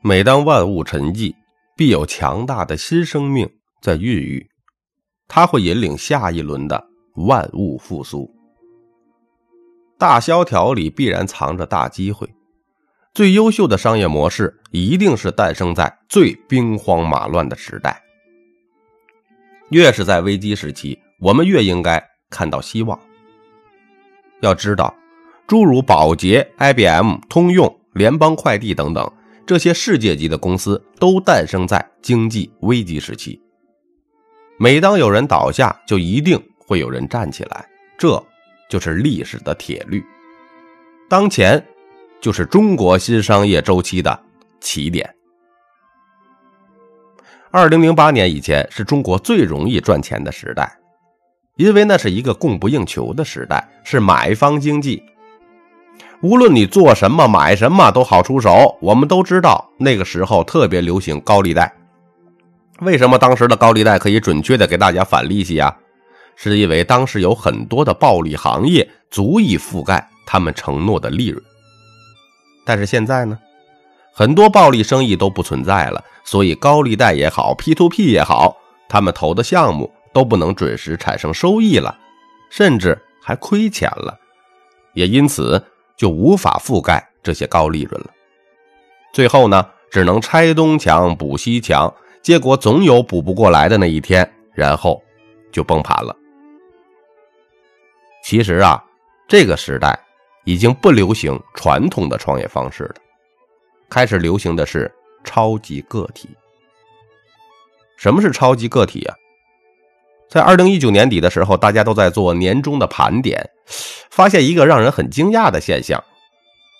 每当万物沉寂，必有强大的新生命在孕育，它会引领下一轮的万物复苏。大萧条里必然藏着大机会，最优秀的商业模式一定是诞生在最兵荒马乱的时代。越是在危机时期，我们越应该看到希望。要知道，诸如宝洁、IBM、通用、联邦快递等等。这些世界级的公司都诞生在经济危机时期。每当有人倒下，就一定会有人站起来，这就是历史的铁律。当前就是中国新商业周期的起点。二零零八年以前是中国最容易赚钱的时代，因为那是一个供不应求的时代，是买方经济。无论你做什么买什么都好出手。我们都知道那个时候特别流行高利贷。为什么当时的高利贷可以准确的给大家返利息啊？是因为当时有很多的暴利行业足以覆盖他们承诺的利润。但是现在呢，很多暴利生意都不存在了，所以高利贷也好，P to P 也好，他们投的项目都不能准时产生收益了，甚至还亏钱了。也因此。就无法覆盖这些高利润了，最后呢，只能拆东墙补西墙，结果总有补不过来的那一天，然后就崩盘了。其实啊，这个时代已经不流行传统的创业方式了，开始流行的是超级个体。什么是超级个体啊？在二零一九年底的时候，大家都在做年终的盘点，发现一个让人很惊讶的现象：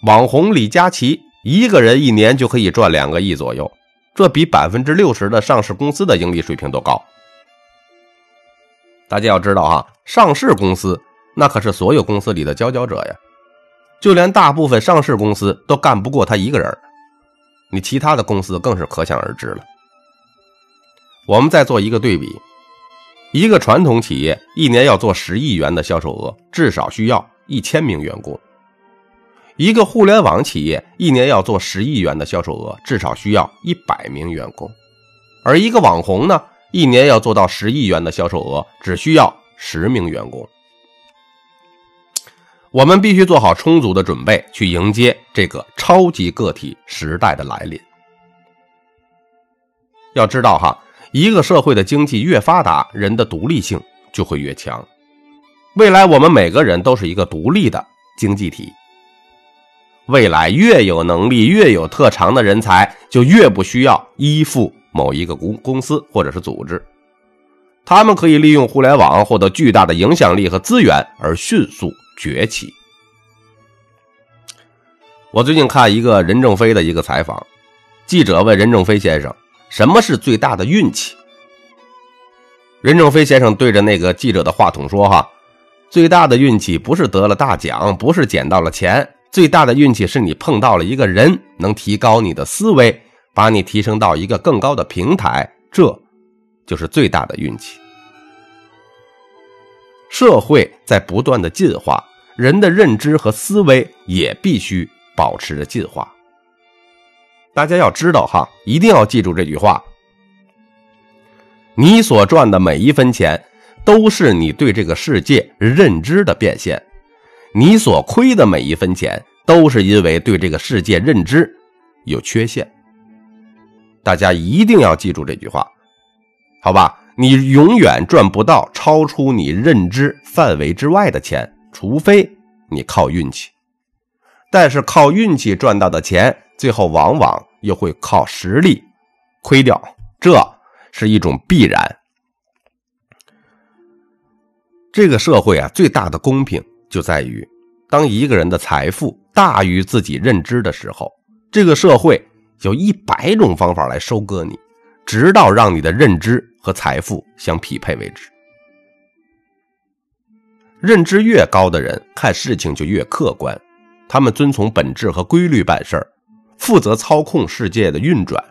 网红李佳琦一个人一年就可以赚两个亿左右，这比百分之六十的上市公司的盈利水平都高。大家要知道啊，上市公司那可是所有公司里的佼佼者呀，就连大部分上市公司都干不过他一个人，你其他的公司更是可想而知了。我们再做一个对比。一个传统企业一年要做十亿元的销售额，至少需要一千名员工；一个互联网企业一年要做十亿元的销售额，至少需要一百名员工；而一个网红呢，一年要做到十亿元的销售额，只需要十名员工。我们必须做好充足的准备，去迎接这个超级个体时代的来临。要知道哈。一个社会的经济越发达，人的独立性就会越强。未来我们每个人都是一个独立的经济体。未来越有能力、越有特长的人才，就越不需要依附某一个公公司或者是组织。他们可以利用互联网获得巨大的影响力和资源，而迅速崛起。我最近看一个任正非的一个采访，记者问任正非先生。什么是最大的运气？任正非先生对着那个记者的话筒说：“哈，最大的运气不是得了大奖，不是捡到了钱，最大的运气是你碰到了一个人，能提高你的思维，把你提升到一个更高的平台，这就是最大的运气。”社会在不断的进化，人的认知和思维也必须保持着进化。大家要知道哈，一定要记住这句话：你所赚的每一分钱，都是你对这个世界认知的变现；你所亏的每一分钱，都是因为对这个世界认知有缺陷。大家一定要记住这句话，好吧？你永远赚不到超出你认知范围之外的钱，除非你靠运气。但是靠运气赚到的钱，最后往往。又会靠实力亏掉，这是一种必然。这个社会啊，最大的公平就在于，当一个人的财富大于自己认知的时候，这个社会有一百种方法来收割你，直到让你的认知和财富相匹配为止。认知越高的人，看事情就越客观，他们遵从本质和规律办事儿。负责操控世界的运转，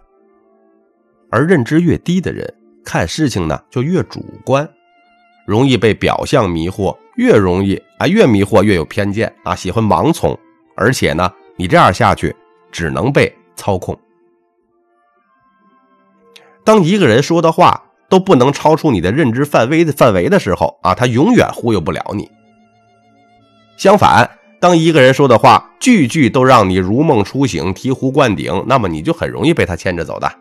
而认知越低的人看事情呢就越主观，容易被表象迷惑，越容易啊越迷惑越有偏见啊，喜欢盲从，而且呢你这样下去只能被操控。当一个人说的话都不能超出你的认知范围的范围的时候啊，他永远忽悠不了你。相反，当一个人说的话句句都让你如梦初醒、醍醐灌顶，那么你就很容易被他牵着走的。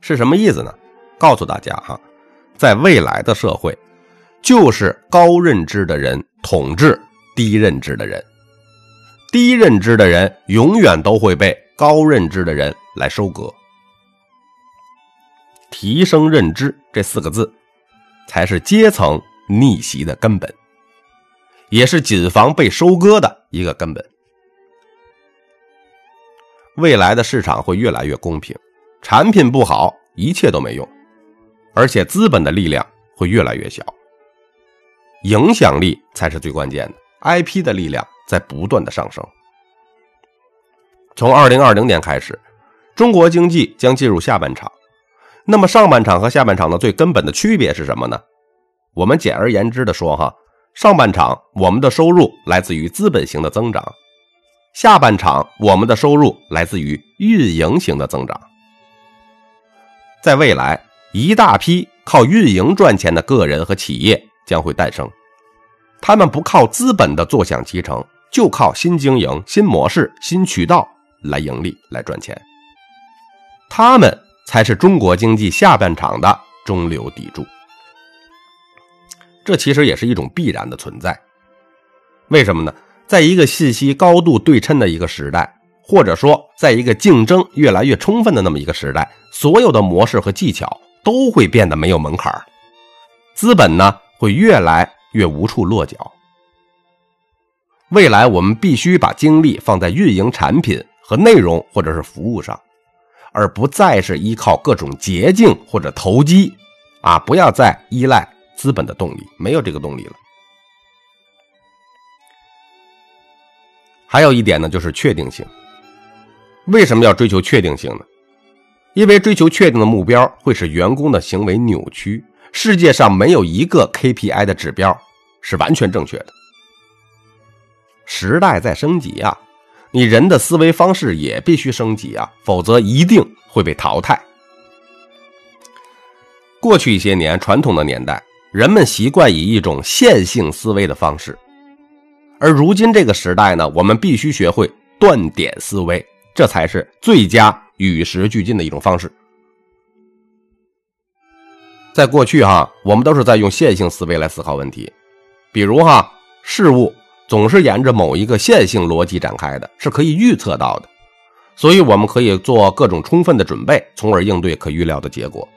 是什么意思呢？告诉大家哈，在未来的社会，就是高认知的人统治低认知的人，低认知的人永远都会被高认知的人来收割。提升认知这四个字，才是阶层逆袭的根本，也是谨防被收割的一个根本。未来的市场会越来越公平，产品不好，一切都没用，而且资本的力量会越来越小，影响力才是最关键的。IP 的力量在不断的上升。从二零二零年开始，中国经济将进入下半场。那么上半场和下半场的最根本的区别是什么呢？我们简而言之的说，哈，上半场我们的收入来自于资本型的增长，下半场我们的收入来自于运营型的增长。在未来，一大批靠运营赚钱的个人和企业将会诞生，他们不靠资本的坐享其成，就靠新经营、新模式、新渠道来盈利、来赚钱。他们。才是中国经济下半场的中流砥柱，这其实也是一种必然的存在。为什么呢？在一个信息高度对称的一个时代，或者说在一个竞争越来越充分的那么一个时代，所有的模式和技巧都会变得没有门槛资本呢会越来越无处落脚。未来我们必须把精力放在运营产品和内容，或者是服务上。而不再是依靠各种捷径或者投机，啊，不要再依赖资本的动力，没有这个动力了。还有一点呢，就是确定性。为什么要追求确定性呢？因为追求确定的目标会使员工的行为扭曲。世界上没有一个 KPI 的指标是完全正确的。时代在升级啊。你人的思维方式也必须升级啊，否则一定会被淘汰。过去一些年，传统的年代，人们习惯以一种线性思维的方式，而如今这个时代呢，我们必须学会断点思维，这才是最佳与时俱进的一种方式。在过去哈，我们都是在用线性思维来思考问题，比如哈事物。总是沿着某一个线性逻辑展开的，是可以预测到的，所以我们可以做各种充分的准备，从而应对可预料的结果。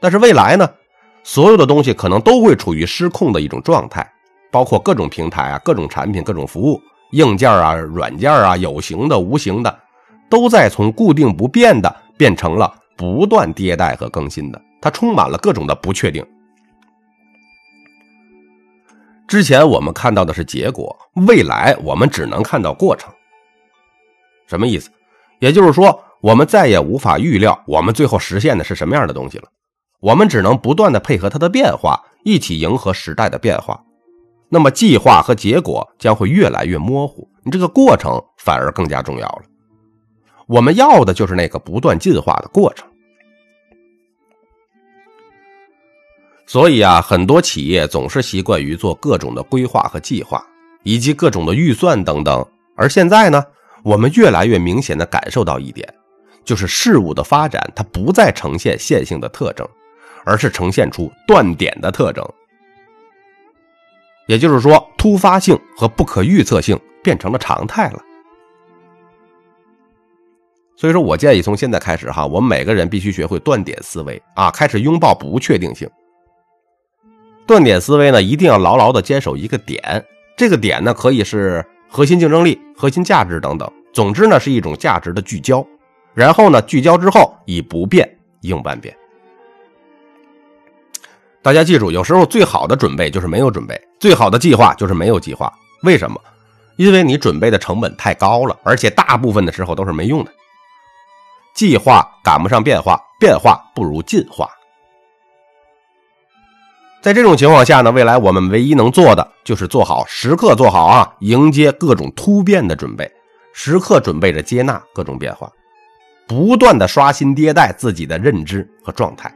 但是未来呢，所有的东西可能都会处于失控的一种状态，包括各种平台啊、各种产品、各种服务、硬件啊、软件啊，有形的、无形的，都在从固定不变的变成了不断迭代和更新的，它充满了各种的不确定。之前我们看到的是结果，未来我们只能看到过程。什么意思？也就是说，我们再也无法预料我们最后实现的是什么样的东西了。我们只能不断的配合它的变化，一起迎合时代的变化。那么，计划和结果将会越来越模糊，你这个过程反而更加重要了。我们要的就是那个不断进化的过程。所以啊，很多企业总是习惯于做各种的规划和计划，以及各种的预算等等。而现在呢，我们越来越明显的感受到一点，就是事物的发展它不再呈现线性的特征，而是呈现出断点的特征。也就是说，突发性和不可预测性变成了常态了。所以说我建议从现在开始哈，我们每个人必须学会断点思维啊，开始拥抱不确定性。断点思维呢，一定要牢牢的坚守一个点。这个点呢，可以是核心竞争力、核心价值等等。总之呢，是一种价值的聚焦。然后呢，聚焦之后以不变应万变。大家记住，有时候最好的准备就是没有准备，最好的计划就是没有计划。为什么？因为你准备的成本太高了，而且大部分的时候都是没用的。计划赶不上变化，变化不如进化。在这种情况下呢，未来我们唯一能做的就是做好时刻做好啊，迎接各种突变的准备，时刻准备着接纳各种变化。不断的刷新迭代自己的认知和状态。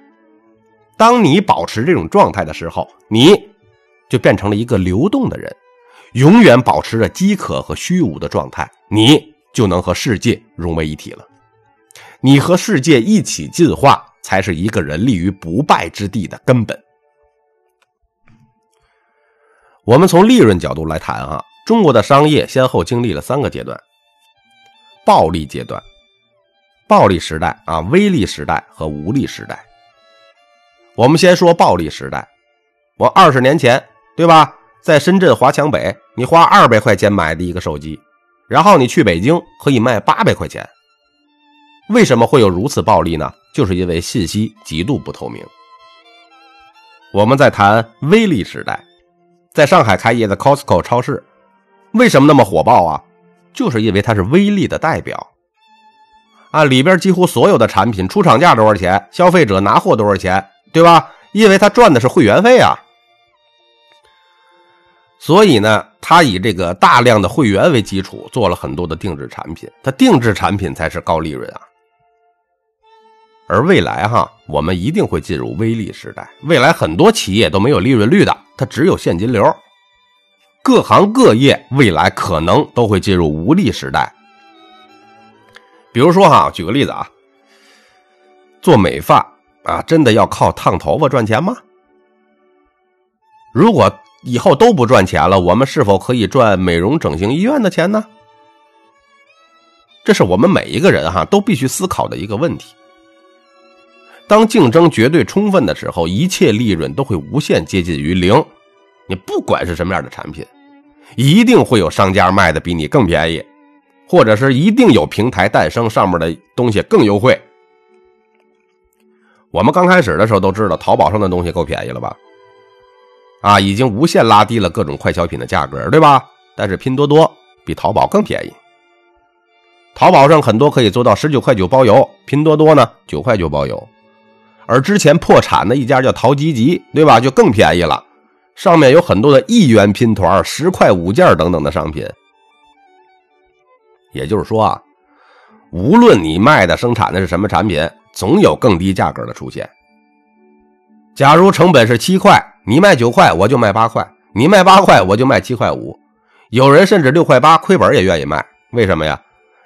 当你保持这种状态的时候，你就变成了一个流动的人，永远保持着饥渴和虚无的状态，你就能和世界融为一体了。你和世界一起进化，才是一个人立于不败之地的根本。我们从利润角度来谈啊，中国的商业先后经历了三个阶段：暴利阶段、暴利时代啊、微利时代和无利时代。我们先说暴利时代。我二十年前，对吧？在深圳华强北，你花二百块钱买的一个手机，然后你去北京可以卖八百块钱。为什么会有如此暴利呢？就是因为信息极度不透明。我们在谈微利时代，在上海开业的 Costco 超市，为什么那么火爆啊？就是因为它是微利的代表。啊，里边几乎所有的产品出厂价多少钱，消费者拿货多少钱。对吧？因为他赚的是会员费啊，所以呢，他以这个大量的会员为基础，做了很多的定制产品。他定制产品才是高利润啊。而未来哈，我们一定会进入微利时代。未来很多企业都没有利润率的，它只有现金流。各行各业未来可能都会进入无利时代。比如说哈，举个例子啊，做美发。啊，真的要靠烫头发赚钱吗？如果以后都不赚钱了，我们是否可以赚美容整形医院的钱呢？这是我们每一个人哈都必须思考的一个问题。当竞争绝对充分的时候，一切利润都会无限接近于零。你不管是什么样的产品，一定会有商家卖的比你更便宜，或者是一定有平台诞生，上面的东西更优惠。我们刚开始的时候都知道，淘宝上的东西够便宜了吧？啊，已经无限拉低了各种快消品的价格，对吧？但是拼多多比淘宝更便宜。淘宝上很多可以做到十九块九包邮，拼多多呢九块九包邮。而之前破产的一家叫淘吉吉，对吧？就更便宜了，上面有很多的一元拼团、十块五件等等的商品。也就是说啊，无论你卖的、生产的是什么产品。总有更低价格的出现。假如成本是七块，你卖九块，我就卖八块；你卖八块，我就卖七块五。有人甚至六块八亏本也愿意卖，为什么呀？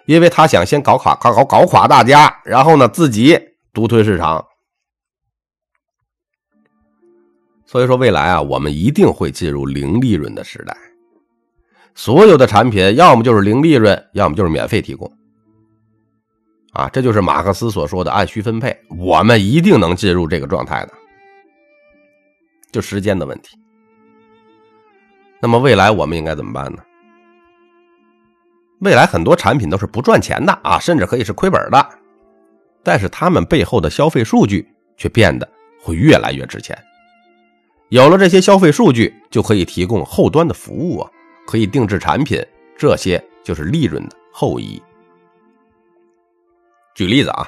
因为他想先搞垮、搞搞搞垮大家，然后呢自己独吞市场。所以说，未来啊，我们一定会进入零利润的时代。所有的产品要么就是零利润，要么就是免费提供。啊，这就是马克思所说的按需分配，我们一定能进入这个状态的，就时间的问题。那么未来我们应该怎么办呢？未来很多产品都是不赚钱的啊，甚至可以是亏本的，但是他们背后的消费数据却变得会越来越值钱。有了这些消费数据，就可以提供后端的服务啊，可以定制产品，这些就是利润的后移。举例子啊，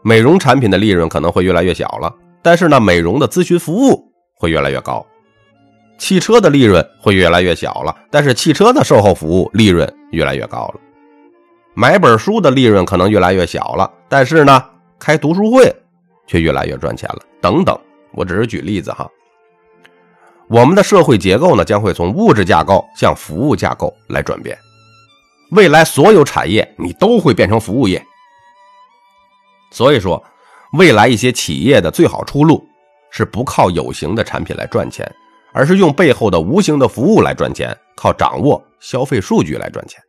美容产品的利润可能会越来越小了，但是呢，美容的咨询服务会越来越高。汽车的利润会越来越小了，但是汽车的售后服务利润越来越高了。买本书的利润可能越来越小了，但是呢，开读书会却越来越赚钱了。等等，我只是举例子哈。我们的社会结构呢，将会从物质架构向服务架构来转变。未来所有产业你都会变成服务业。所以说，未来一些企业的最好出路是不靠有形的产品来赚钱，而是用背后的无形的服务来赚钱，靠掌握消费数据来赚钱。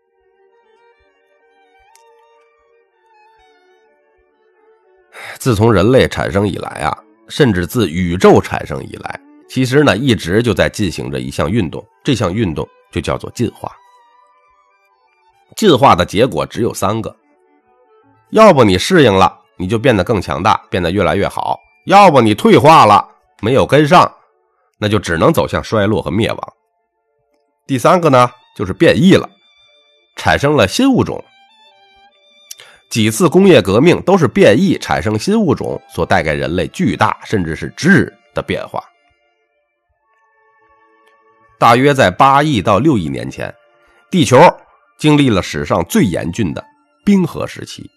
自从人类产生以来啊，甚至自宇宙产生以来，其实呢一直就在进行着一项运动，这项运动就叫做进化。进化的结果只有三个，要不你适应了。你就变得更强大，变得越来越好。要不你退化了，没有跟上，那就只能走向衰落和灭亡。第三个呢，就是变异了，产生了新物种。几次工业革命都是变异产生新物种所带给人类巨大甚至是质的变化。大约在八亿到六亿年前，地球经历了史上最严峻的冰河时期。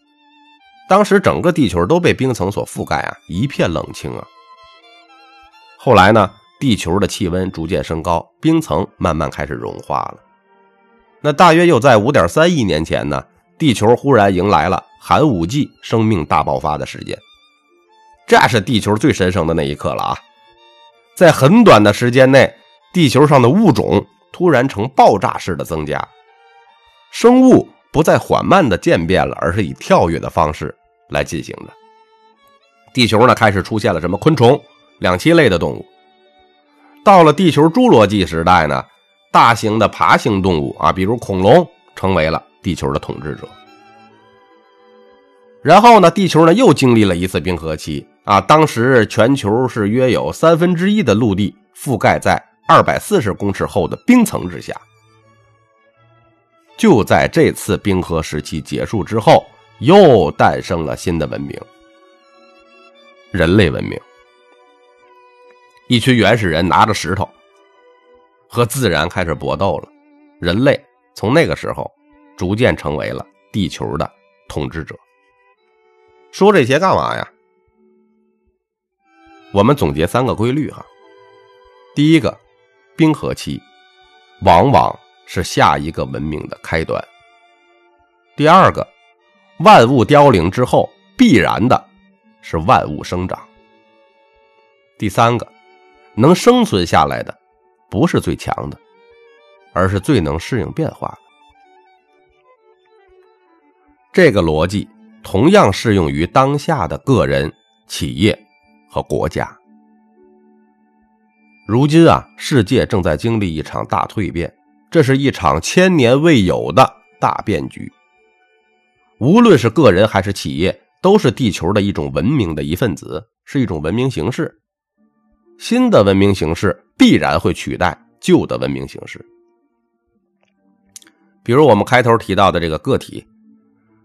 当时整个地球都被冰层所覆盖啊，一片冷清啊。后来呢，地球的气温逐渐升高，冰层慢慢开始融化了。那大约又在五点三亿年前呢，地球忽然迎来了寒武纪生命大爆发的时间，这是地球最神圣的那一刻了啊！在很短的时间内，地球上的物种突然呈爆炸式的增加，生物。不再缓慢的渐变了，而是以跳跃的方式来进行的。地球呢，开始出现了什么昆虫、两栖类的动物。到了地球侏罗纪时代呢，大型的爬行动物啊，比如恐龙，成为了地球的统治者。然后呢，地球呢又经历了一次冰河期啊，当时全球是约有三分之一的陆地覆盖在二百四十公尺厚的冰层之下。就在这次冰河时期结束之后，又诞生了新的文明——人类文明。一群原始人拿着石头和自然开始搏斗了。人类从那个时候逐渐成为了地球的统治者。说这些干嘛呀？我们总结三个规律哈。第一个，冰河期往往。是下一个文明的开端。第二个，万物凋零之后，必然的是万物生长。第三个，能生存下来的，不是最强的，而是最能适应变化的。这个逻辑同样适用于当下的个人、企业和国家。如今啊，世界正在经历一场大蜕变。这是一场千年未有的大变局。无论是个人还是企业，都是地球的一种文明的一份子，是一种文明形式。新的文明形式必然会取代旧的文明形式。比如我们开头提到的这个个体，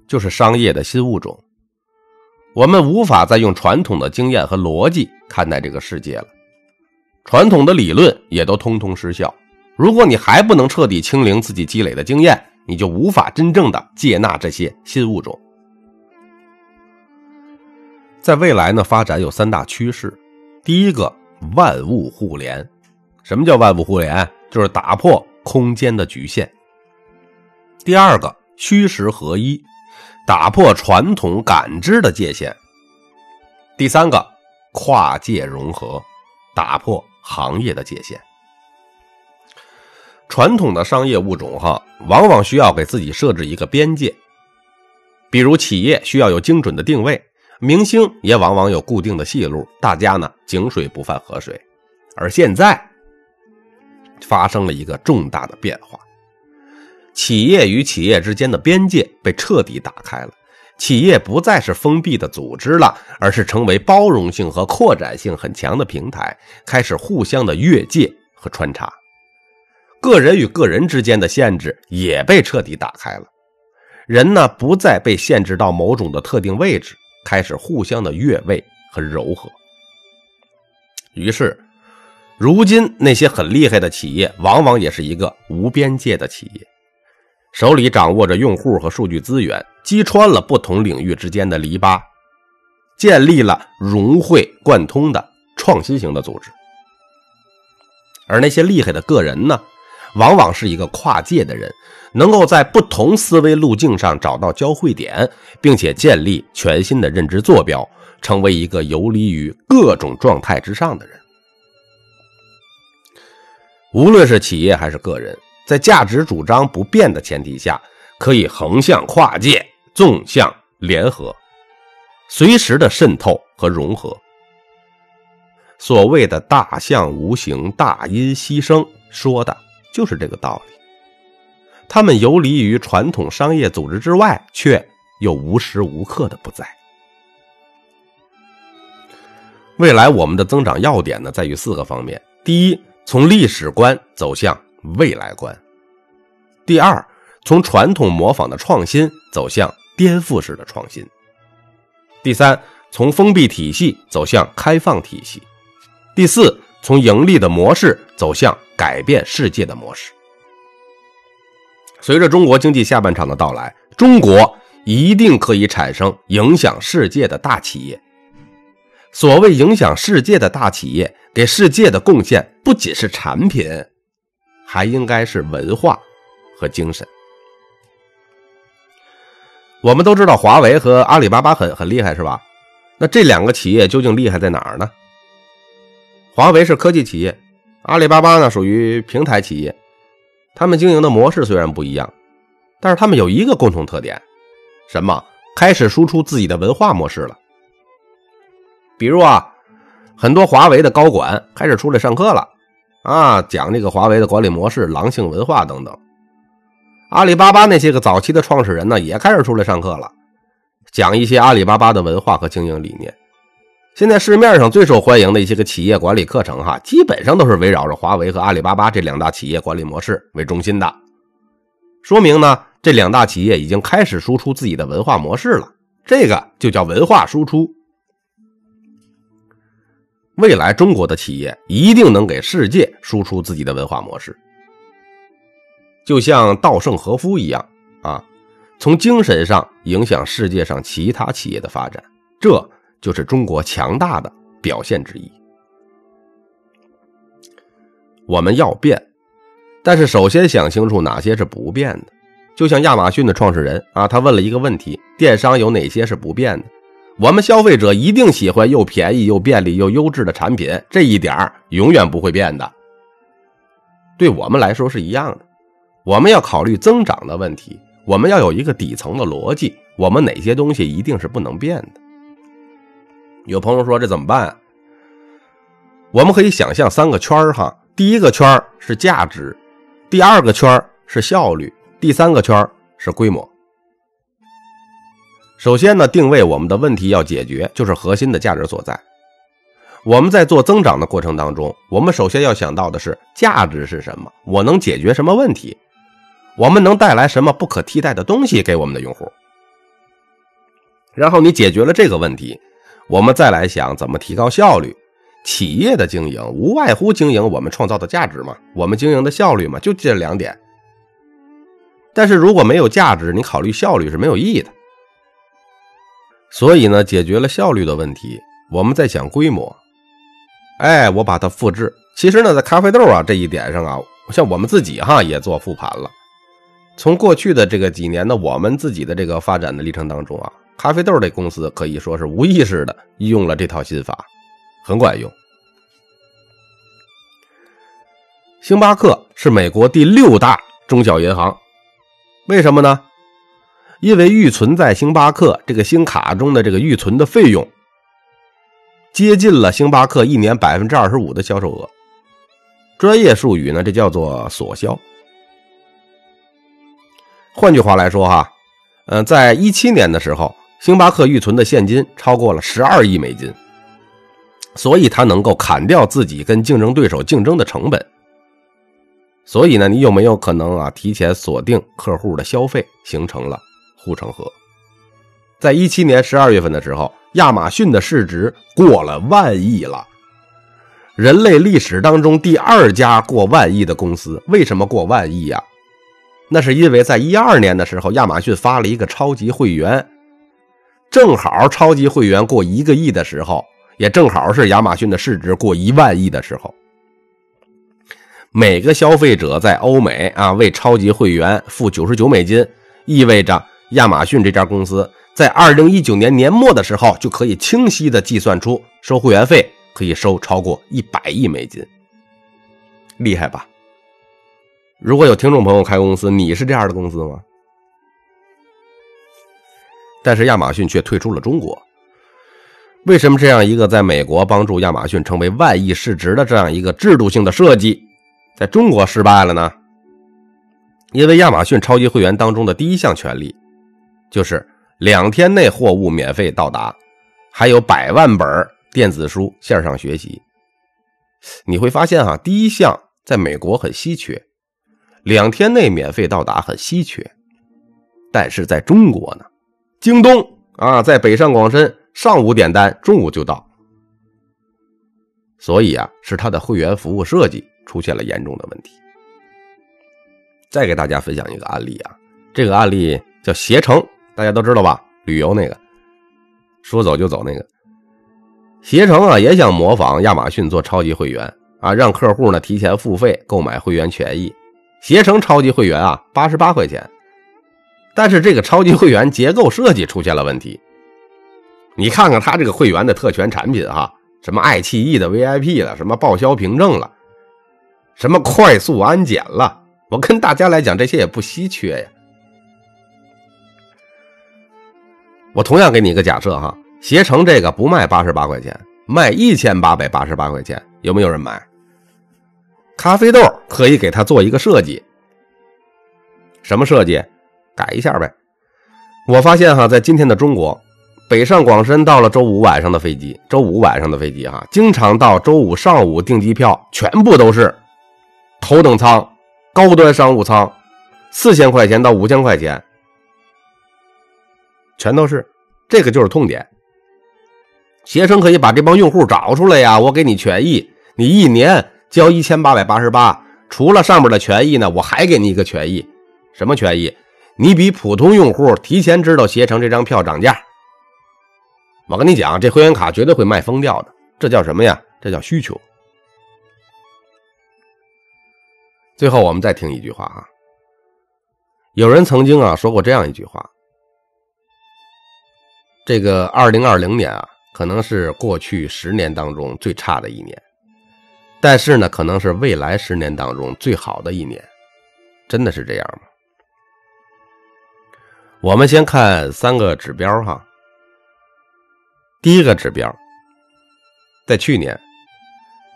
就是商业的新物种。我们无法再用传统的经验和逻辑看待这个世界了，传统的理论也都通通失效。如果你还不能彻底清零自己积累的经验，你就无法真正的接纳这些新物种。在未来呢，发展有三大趋势：第一个，万物互联。什么叫万物互联？就是打破空间的局限。第二个，虚实合一，打破传统感知的界限。第三个，跨界融合，打破行业的界限。传统的商业物种，哈，往往需要给自己设置一个边界。比如企业需要有精准的定位，明星也往往有固定的戏路，大家呢井水不犯河水。而现在发生了一个重大的变化，企业与企业之间的边界被彻底打开了，企业不再是封闭的组织了，而是成为包容性和扩展性很强的平台，开始互相的越界和穿插。个人与个人之间的限制也被彻底打开了，人呢不再被限制到某种的特定位置，开始互相的越位和柔和。于是，如今那些很厉害的企业，往往也是一个无边界的企业，手里掌握着用户和数据资源，击穿了不同领域之间的篱笆，建立了融会贯通的创新型的组织。而那些厉害的个人呢？往往是一个跨界的人，能够在不同思维路径上找到交汇点，并且建立全新的认知坐标，成为一个游离于各种状态之上的人。无论是企业还是个人，在价值主张不变的前提下，可以横向跨界，纵向联合，随时的渗透和融合。所谓的大象无形，大音希声，说的。就是这个道理，他们游离于传统商业组织之外，却又无时无刻的不在。未来我们的增长要点呢，在于四个方面：第一，从历史观走向未来观；第二，从传统模仿的创新走向颠覆式的创新；第三，从封闭体系走向开放体系；第四，从盈利的模式走向。改变世界的模式。随着中国经济下半场的到来，中国一定可以产生影响世界的大企业。所谓影响世界的大企业，给世界的贡献不仅是产品，还应该是文化和精神。我们都知道华为和阿里巴巴很很厉害，是吧？那这两个企业究竟厉害在哪儿呢？华为是科技企业，阿里巴巴呢属于平台企业。他们经营的模式虽然不一样，但是他们有一个共同特点，什么？开始输出自己的文化模式了。比如啊，很多华为的高管开始出来上课了，啊，讲这个华为的管理模式、狼性文化等等。阿里巴巴那些个早期的创始人呢，也开始出来上课了，讲一些阿里巴巴的文化和经营理念。现在市面上最受欢迎的一些个企业管理课程，哈，基本上都是围绕着华为和阿里巴巴这两大企业管理模式为中心的。说明呢，这两大企业已经开始输出自己的文化模式了，这个就叫文化输出。未来中国的企业一定能给世界输出自己的文化模式，就像稻盛和夫一样啊，从精神上影响世界上其他企业的发展，这。就是中国强大的表现之一。我们要变，但是首先想清楚哪些是不变的。就像亚马逊的创始人啊，他问了一个问题：电商有哪些是不变的？我们消费者一定喜欢又便宜又便利又优质的产品，这一点永远不会变的。对我们来说是一样的。我们要考虑增长的问题，我们要有一个底层的逻辑：我们哪些东西一定是不能变的。有朋友说这怎么办？我们可以想象三个圈儿哈，第一个圈儿是价值，第二个圈儿是效率，第三个圈儿是规模。首先呢，定位我们的问题要解决，就是核心的价值所在。我们在做增长的过程当中，我们首先要想到的是价值是什么？我能解决什么问题？我们能带来什么不可替代的东西给我们的用户？然后你解决了这个问题。我们再来想怎么提高效率，企业的经营无外乎经营我们创造的价值嘛，我们经营的效率嘛，就这两点。但是如果没有价值，你考虑效率是没有意义的。所以呢，解决了效率的问题，我们在想规模。哎，我把它复制。其实呢，在咖啡豆啊这一点上啊，像我们自己哈也做复盘了。从过去的这个几年呢，我们自己的这个发展的历程当中啊。咖啡豆这公司可以说是无意识的用了这套心法，很管用。星巴克是美国第六大中小银行，为什么呢？因为预存在星巴克这个星卡中的这个预存的费用，接近了星巴克一年百分之二十五的销售额。专业术语呢，这叫做锁销。换句话来说，哈，嗯，在一七年的时候。星巴克预存的现金超过了十二亿美金，所以它能够砍掉自己跟竞争对手竞争的成本。所以呢，你有没有可能啊提前锁定客户的消费，形成了护城河？在一七年十二月份的时候，亚马逊的市值过了万亿了，人类历史当中第二家过万亿的公司。为什么过万亿呀？那是因为在一二年的时候，亚马逊发了一个超级会员。正好超级会员过一个亿的时候，也正好是亚马逊的市值过一万亿的时候。每个消费者在欧美啊为超级会员付九十九美金，意味着亚马逊这家公司在二零一九年年末的时候就可以清晰的计算出收会员费可以收超过一百亿美金，厉害吧？如果有听众朋友开公司，你是这样的公司吗？但是亚马逊却退出了中国，为什么这样一个在美国帮助亚马逊成为万亿市值的这样一个制度性的设计，在中国失败了呢？因为亚马逊超级会员当中的第一项权利，就是两天内货物免费到达，还有百万本电子书线上学习。你会发现哈，第一项在美国很稀缺，两天内免费到达很稀缺，但是在中国呢？京东啊，在北上广深，上午点单，中午就到。所以啊，是它的会员服务设计出现了严重的问题。再给大家分享一个案例啊，这个案例叫携程大家都知道吧？旅游那个，说走就走那个。携程啊，也想模仿亚马逊做超级会员啊，让客户呢提前付费购买会员权益。携程超级会员啊，八十八块钱。但是这个超级会员结构设计出现了问题。你看看他这个会员的特权产品哈，什么爱奇艺的 VIP 了，什么报销凭证了，什么快速安检了。我跟大家来讲，这些也不稀缺呀。我同样给你一个假设哈，携程这个不卖八十八块钱，卖一千八百八十八块钱，有没有人买？咖啡豆可以给他做一个设计，什么设计？改一下呗。我发现哈，在今天的中国，北上广深到了周五晚上的飞机，周五晚上的飞机哈，经常到周五上午订机票，全部都是头等舱、高端商务舱，四千块钱到五千块钱。全都是，这个就是痛点。携程可以把这帮用户找出来呀，我给你权益，你一年交一千八百八十八，除了上面的权益呢，我还给你一个权益，什么权益？你比普通用户提前知道携程这张票涨价。我跟你讲，这会员卡绝对会卖疯掉的，这叫什么呀？这叫需求。最后我们再听一句话啊，有人曾经啊说过这样一句话。这个二零二零年啊，可能是过去十年当中最差的一年，但是呢，可能是未来十年当中最好的一年，真的是这样吗？我们先看三个指标哈。第一个指标，在去年，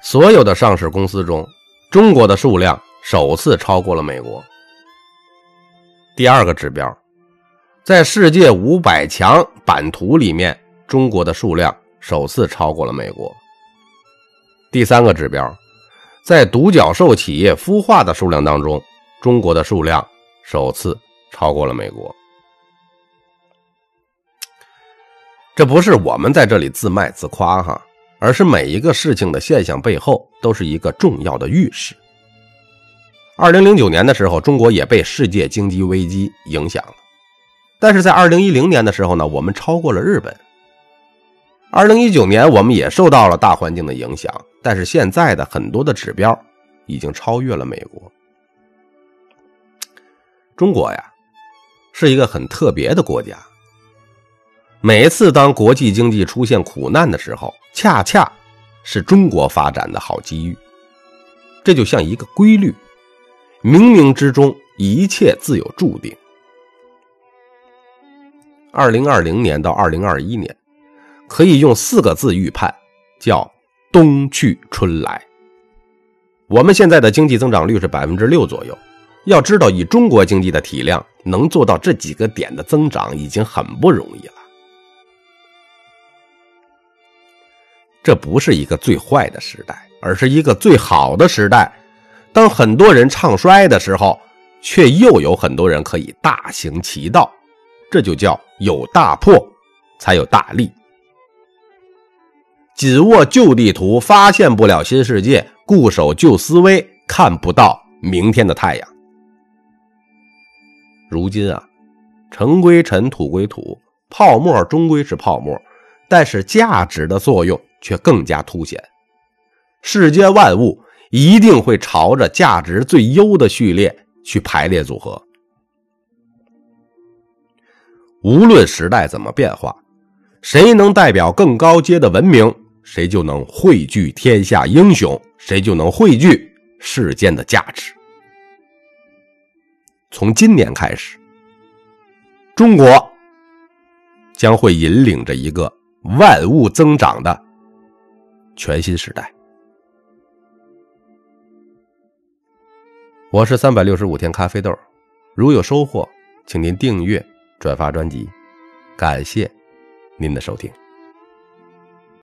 所有的上市公司中，中国的数量首次超过了美国。第二个指标。在世界五百强版图里面，中国的数量首次超过了美国。第三个指标，在独角兽企业孵化的数量当中，中国的数量首次超过了美国。这不是我们在这里自卖自夸哈，而是每一个事情的现象背后都是一个重要的预示。二零零九年的时候，中国也被世界经济危机影响了。但是在二零一零年的时候呢，我们超过了日本。二零一九年，我们也受到了大环境的影响，但是现在的很多的指标已经超越了美国。中国呀，是一个很特别的国家。每次当国际经济出现苦难的时候，恰恰是中国发展的好机遇。这就像一个规律，冥冥之中，一切自有注定。二零二零年到二零二一年，可以用四个字预判，叫“冬去春来”。我们现在的经济增长率是百分之六左右，要知道以中国经济的体量，能做到这几个点的增长已经很不容易了。这不是一个最坏的时代，而是一个最好的时代。当很多人唱衰的时候，却又有很多人可以大行其道。这就叫有大破，才有大利。紧握旧地图，发现不了新世界；固守旧思维，看不到明天的太阳。如今啊，尘归尘，土归土，泡沫终归是泡沫，但是价值的作用却更加凸显。世间万物一定会朝着价值最优的序列去排列组合。无论时代怎么变化，谁能代表更高阶的文明，谁就能汇聚天下英雄，谁就能汇聚世间的价值。从今年开始，中国将会引领着一个万物增长的全新时代。我是三百六十五天咖啡豆，如有收获，请您订阅。转发专辑，感谢您的收听。